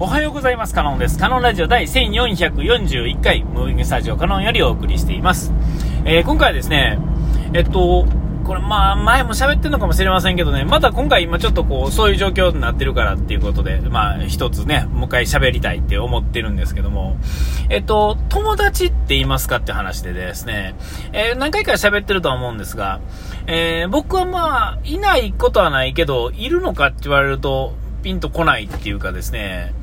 おはようございます。カノンです。カノンラジオ第1441回、ムービングスタジオカノンよりお送りしています。えー、今回はですね、えっと、これまあ前も喋ってるのかもしれませんけどね、また今回今ちょっとこう、そういう状況になってるからっていうことで、まあ一つね、もう一回喋りたいって思ってるんですけども、えっと、友達って言いますかって話でですね、えー、何回か喋ってるとは思うんですが、えー、僕はまあ、いないことはないけど、いるのかって言われると、ピンとこないっていうかですね、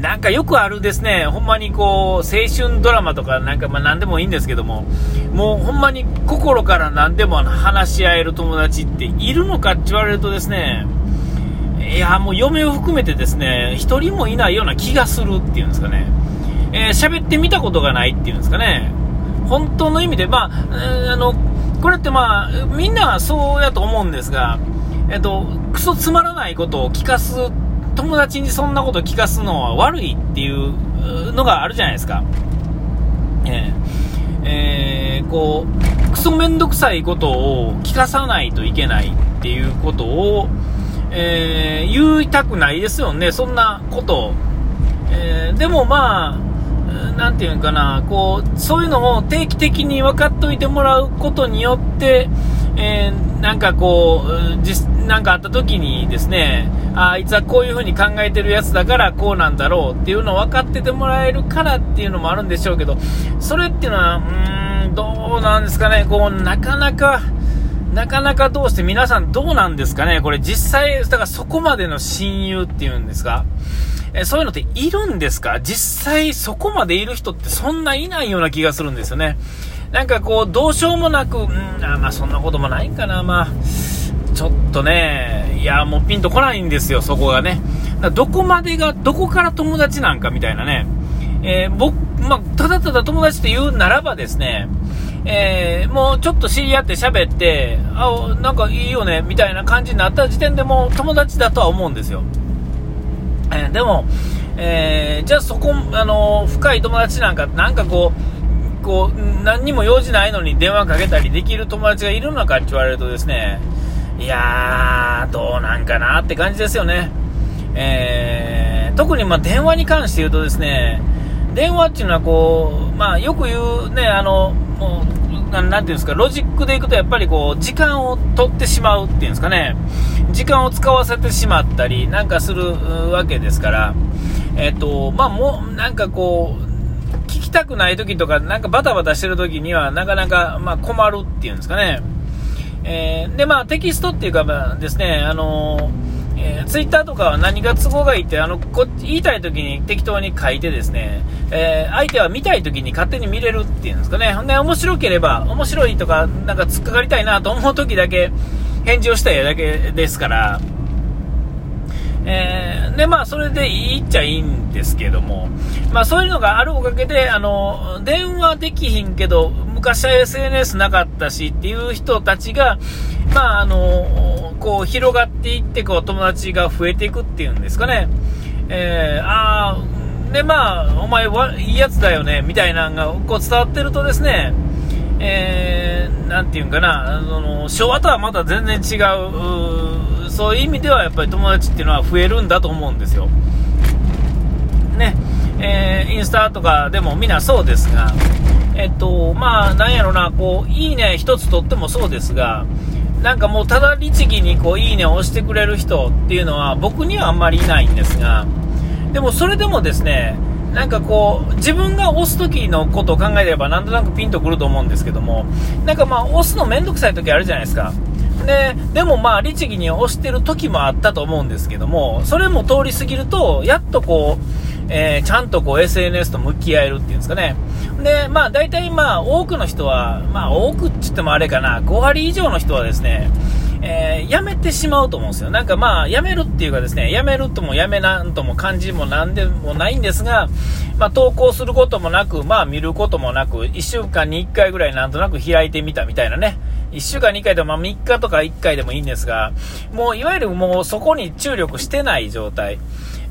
なんかよくあるですね、ほんまにこう、青春ドラマとかなんかまあ何でもいいんですけども、もうほんまに心から何でも話し合える友達っているのかって言われるとですね、いや、もう嫁を含めてですね、一人もいないような気がするっていうんですかね、えー、喋ってみたことがないっていうんですかね、本当の意味で、まあ、あの、これってまあ、みんなはそうやと思うんですが、えっと、クソつまらないことを聞かす友達にそんなこと聞かすのは悪いっていうのがあるじゃないですか。えー、え、こう、クソめんどくさいことを聞かさないといけないっていうことを、えー、言いたくないですよね、そんなこと。えー、でもまあ、なんていうかな、こう、そういうのを定期的に分かっておいてもらうことによって、えー、なんかこう、実、なんかあった時にですね、あいつはこういう風に考えてるやつだからこうなんだろうっていうのを分かっててもらえるからっていうのもあるんでしょうけど、それっていうのは、うーん、どうなんですかね、こう、なかなか、なかなかどうして皆さんどうなんですかねこれ実際、だからそこまでの親友っていうんですかえそういうのっているんですか実際そこまでいる人ってそんないないような気がするんですよね。なんかこう、どうしようもなく、うん、あまあそんなこともないかな、まあ。ちょっとね、いや、もうピンとこないんですよ、そこがね。どこまでが、どこから友達なんかみたいなね。えー、僕、まあ、ただただ友達って言うならばですね、えー、もうちょっと知り合って喋って、あ、なんかいいよね、みたいな感じになった時点でもう友達だとは思うんですよ。えー、でも、えー、じゃあそこ、あの深い友達なんか、なんかこう、こう、何にも用事ないのに電話かけたりできる友達がいるのかって言われるとですね、いやー、どうなんかなって感じですよね。えー、特にま電話に関して言うとですね、電話っていうのはこう、まあよく言うね、あの、もう、なんていうんですか、ロジックでいくとやっぱりこう、時間を取ってしまうっていうんですかね、時間を使わせてしまったりなんかするわけですから、えっ、と、まあもう、なんかこう、聞きたくない時とか、なんかバタバタしてる時には、なかなか、ま困るっていうんですかね。えー、で、まあ、テキストっていうか、まあ、ですね、あのえー、ツイッターとかは何が都合がいいって、あの、こ言いたい時に適当に書いてですね、えー、相手は見たい時に勝手に見れるっていうんですかね。ほんで、面白ければ、面白いとか、なんか突っかかりたいなと思う時だけ返事をしたいだけですから、えー、で、まあ、それでいいっちゃいいんですけども、まあ、そういうのがあるおかげで、あの、電話できひんけど、昔は SNS なかったしっていう人たちが、まあ、あの、こう、広がっていって、こう、友達が増えていくっていうんですかね。えー、ああ、で、まあ、お前はいいやつだよね、みたいなのが、こう、伝わってるとですね、えー、なんていうんかな、あの、昭和とはまた全然違う、そういう意味ではやっぱり友達っていうのは増えるんだと思うんですよ。ね、えー、インスタとかでもみんなそうですが、えっと、まあ、なんやろな、こう、いいね一つとってもそうですが、なんかもうただ律儀にこう、いいねを押してくれる人っていうのは僕にはあんまりいないんですが、でもそれでもですね、なんかこう、自分が押す時のことを考えればなんとなくピンとくると思うんですけども、なんかまあ、押すのめんどくさい時あるじゃないですか。で、でもまあ、律儀に押してる時もあったと思うんですけども、それも通り過ぎると、やっとこう、えー、ちゃんとこう SNS と向き合えるっていうんですかね。で、まあ大体まあ多くの人は、まあ多くって言ってもあれかな、5割以上の人はですね、えー、やめてしまうと思うんですよ。なんかまあ、やめるっていうかですね、やめるともやめなんとも感じもなんでもないんですが、まあ投稿することもなく、まあ見ることもなく、1週間に1回ぐらいなんとなく開いてみたみたいなね。1週間に1回でも、まあ、3日とか1回でもいいんですが、もういわゆるもうそこに注力してない状態。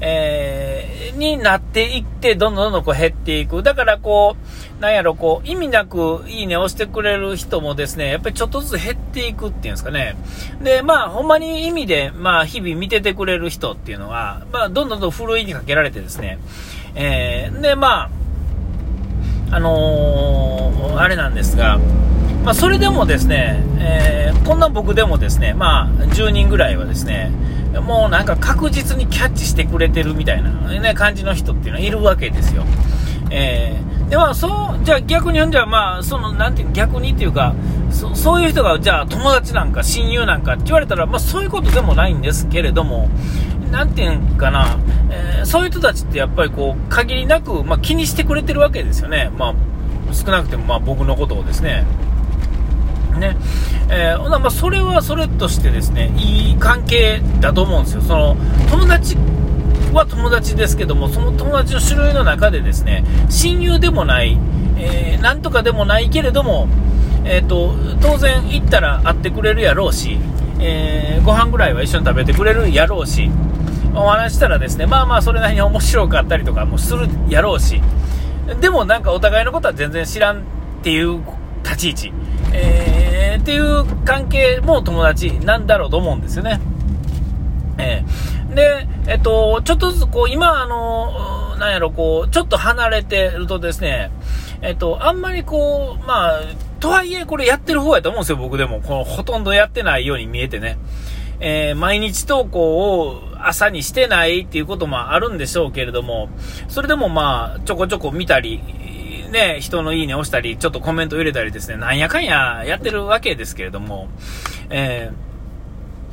えー、になっていって、どんどんどんどんこう減っていく。だからこう、なんやろ、こう、意味なくいいね押してくれる人もですね、やっぱりちょっとずつ減っていくっていうんですかね。で、まあ、ほんまに意味で、まあ、日々見ててくれる人っていうのは、まあ、どんどんどんふるいにかけられてですね、えー、で、まあ、あのー、あれなんですが、まあ、それでもですね、えー、こんな僕でもですね、まあ、10人ぐらいはですね、もうなんか確実にキャッチしてくれてるみたいな、ね、感じの人っていうのはいるわけですよ。えー、では、そう、じゃあ逆に、じゃあまあ、その、なんていう、逆にっていうか、そそういう人が、じゃあ友達なんか親友なんかって言われたら、まあそういうことでもないんですけれども、なんていうんかな、えー、そういう人たちってやっぱりこう、限りなく、まあ、気にしてくれてるわけですよね。まあ、少なくてもまあ僕のことをですね。ね。えー、まあ、それはそれとしてですね、いい関係だと思うんですよ。その、友達は友達ですけども、その友達の種類の中でですね、親友でもない、えー、なんとかでもないけれども、えっ、ー、と、当然行ったら会ってくれるやろうし、えー、ご飯ぐらいは一緒に食べてくれるやろうし、お話したらですね、まあまあそれなりに面白かったりとかもするやろうし、でもなんかお互いのことは全然知らんっていう立ち位置。えー、っていう関係も友達なんだろうと思うんですよね。えー、で、えっと、ちょっとずつこう、今、あの、なんやろ、こう、ちょっと離れてるとですね、えっと、あんまりこう、まあ、とはいえこれやってる方やと思うんですよ、僕でも。このほとんどやってないように見えてね。えー、毎日投稿を朝にしてないっていうこともあるんでしょうけれども、それでもまあ、ちょこちょこ見たり、で、人のいいね押したり、ちょっとコメント入れたりですね、なんやかんややってるわけですけれども、え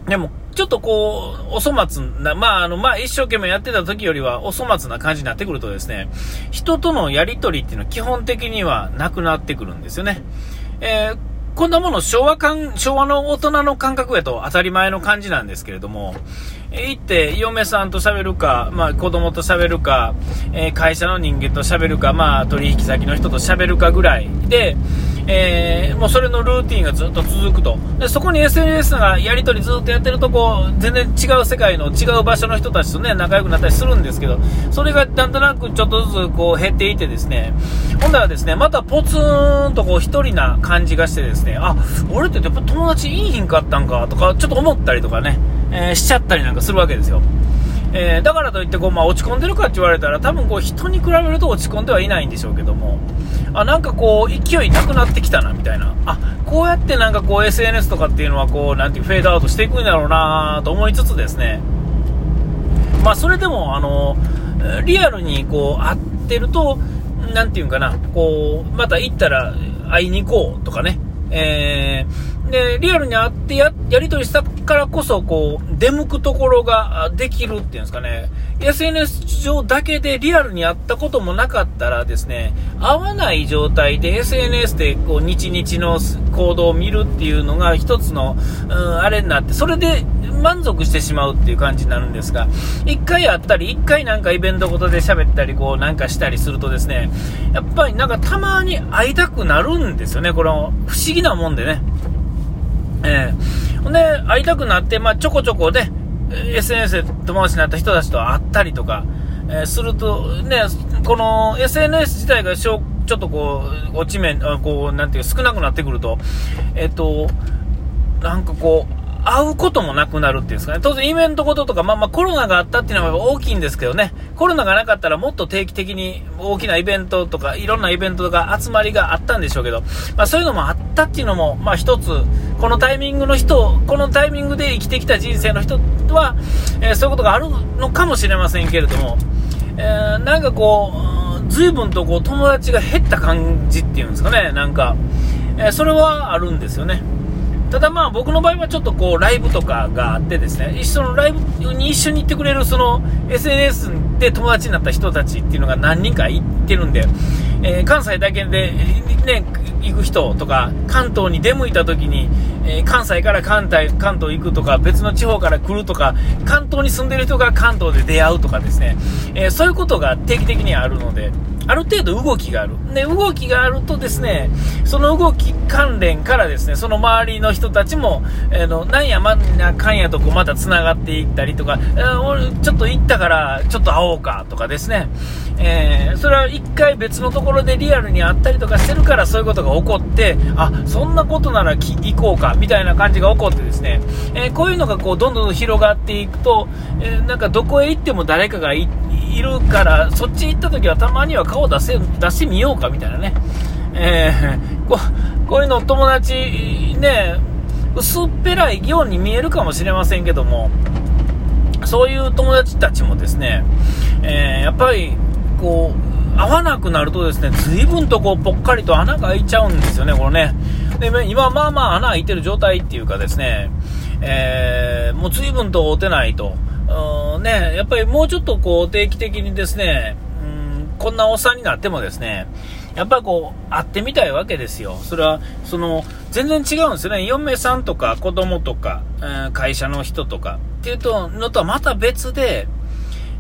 ー、でも、ちょっとこう、お粗末な、まあ、あの、まあ、一生懸命やってた時よりはお粗末な感じになってくるとですね、人とのやりとりっていうのは基本的にはなくなってくるんですよね。えー、こんなもの昭和感、昭和の大人の感覚やと当たり前の感じなんですけれども、行って、嫁さんと喋るか、まあ、子供と喋るか、えー、会社の人間と喋るか、まあ、取引先の人と喋るかぐらいで、えー、もうそれのルーティンがずっと続くと。で、そこに SNS がやり取りずっとやってると、こう、全然違う世界の違う場所の人たちとね、仲良くなったりするんですけど、それがなんとなくちょっとずつこう減っていてですね、ほんだらですね、またポツンとこう一人な感じがしてですね、あ、俺ってやっぱ友達いいひんかったんかとか、ちょっと思ったりとかね、えー、しちゃったりなんかするわけですよ。えー、だからといってこう、まあ、落ち込んでるかって言われたら多分こう人に比べると落ち込んではいないんでしょうけども。あなんかこう勢いなくなってきたなみたいな。あこうやってなんかこう SNS とかっていうのはこうなんていうフェードアウトしていくんだろうなと思いつつですね。まあそれでもあのリアルにこう会ってるとなんていうんかな。こうまた行ったら会いに行こうとかね。えー、で、リアルに会ってや、やり取りしたからこそ、こう、出向くところができるっていうんですかね。SNS 上だけでリアルに会ったこともなかったらですね、会わない状態で SNS でこう、日々の行動を見るっていうのが一つの、うん、あれになって、それで満足してしまうっていう感じになるんですが、一回会ったり、一回なんかイベントごとで喋ったり、こうなんかしたりするとですね、やっぱりなんかたまに会いたくなるんですよね、この不思議なもんでね。えー、ほんで、会いたくなって、まあ、ちょこちょこで、SNS で友達になった人たちと会ったりとか、えー、すると、ね、この SNS 自体がちょっとこう、落ち面、こう、なんていう少なくなってくると、えっ、と、なんかこう、会うこともなくなるっていうんですかね。当然イベントごととか、まあまあコロナがあったっていうのは大きいんですけどね。コロナがなかったらもっと定期的に大きなイベントとか、いろんなイベントとか集まりがあったんでしょうけど、まあそういうのもあったっていうのも、まあ一つ、このタイミングの人、このタイミングで生きてきた人生の人は、えー、そういうことがあるのかもしれませんけれども、えー、なんかこう、随分とこう友達が減った感じっていうんですかね、なんか、えー、それはあるんですよね。ただまあ僕の場合はちょっとこうライブとかがあってですね、一緒のライブに一緒に行ってくれるその SNS で友達になった人たちっていうのが何人か行ってるんで、えー、関西だけで、ね、行く人とか、関東に出向いた時に、えー、関西から関東関東行くとか、別の地方から来るとか、関東に住んでる人が関東で出会うとかですね、えー、そういうことが定期的にあるので、ある程度動きがある。で、動きがあるとですね、その動き関連からですね、その周りの人たちも、えー、の、なんやまんなかんやとこうまた繋がっていったりとか、えー、俺ちょっと行ったからちょっと会おうかとかですね、えー、それは一回別のところでリアルに会ったりとかしてるからそういうことが起こって、あ、そんなことなら行こうかみたいな感じが起こってですね、え、こういうのがこうどんどん広がっていくと、え、なんかどこへ行っても誰かがいるから、そっち行った時はたまには顔出せ出してみようかみたいなね、えー、ここういうの友達ね、薄っぺらいように見えるかもしれませんけども、そういう友達たちもですね、えー、やっぱりこう、合わなくなるとですね、随分とこう、ぽっかりと穴が開いちゃうんですよね、これね。で、今、まあまあ穴開いてる状態っていうかですね、えー、もう随分と会うてないと。うんね、やっぱりもうちょっとこう定期的にですね、こんなおっさんになってもですね、やっぱりこう、会ってみたいわけですよ。それは、その、全然違うんですよね。嫁さんとか子供とか、うん、会社の人とかっていうとのとはまた別で、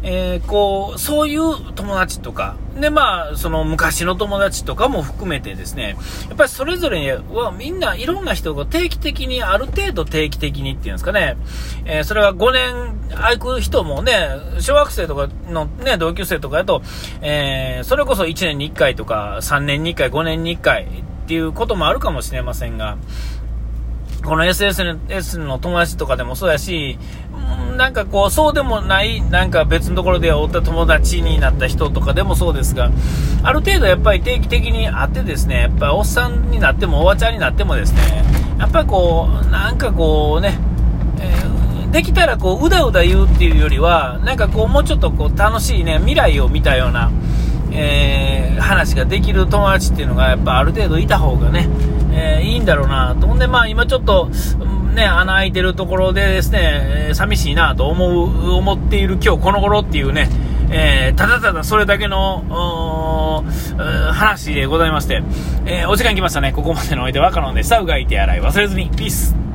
えー、こう、そういう友達とか、で、まあ、その昔の友達とかも含めてですね、やっぱりそれぞれはみんないろんな人が定期的に、ある程度定期的にっていうんですかね、えー、それは5年空く人もね、小学生とかのね、同級生とかだと、えー、それこそ1年に1回とか、3年に1回、5年に1回っていうこともあるかもしれませんが、この SSS の友達とかでもそうやし、なんかこう、そうでもない、なんか別のところで会った友達になった人とかでもそうですが、ある程度やっぱり定期的に会ってですね、やっぱおっさんになってもおばちゃんになってもですね、やっぱりこう、なんかこうね、できたらこう、うだうだ言うっていうよりは、なんかこう、もうちょっとこう、楽しいね、未来を見たような、えー、話ができる友達っていうのがやっぱある程度いた方がね、えー、いいんだろうなと。ほんで、まあ今ちょっと、ね、穴開いてるところでですね、え寂しいなと思う、思っている今日この頃っていうね、えー、ただただそれだけの、話でございまして、えー、お時間来ましたね。ここまでのおいではカノンでした。うがいて洗い忘れずに。ピース。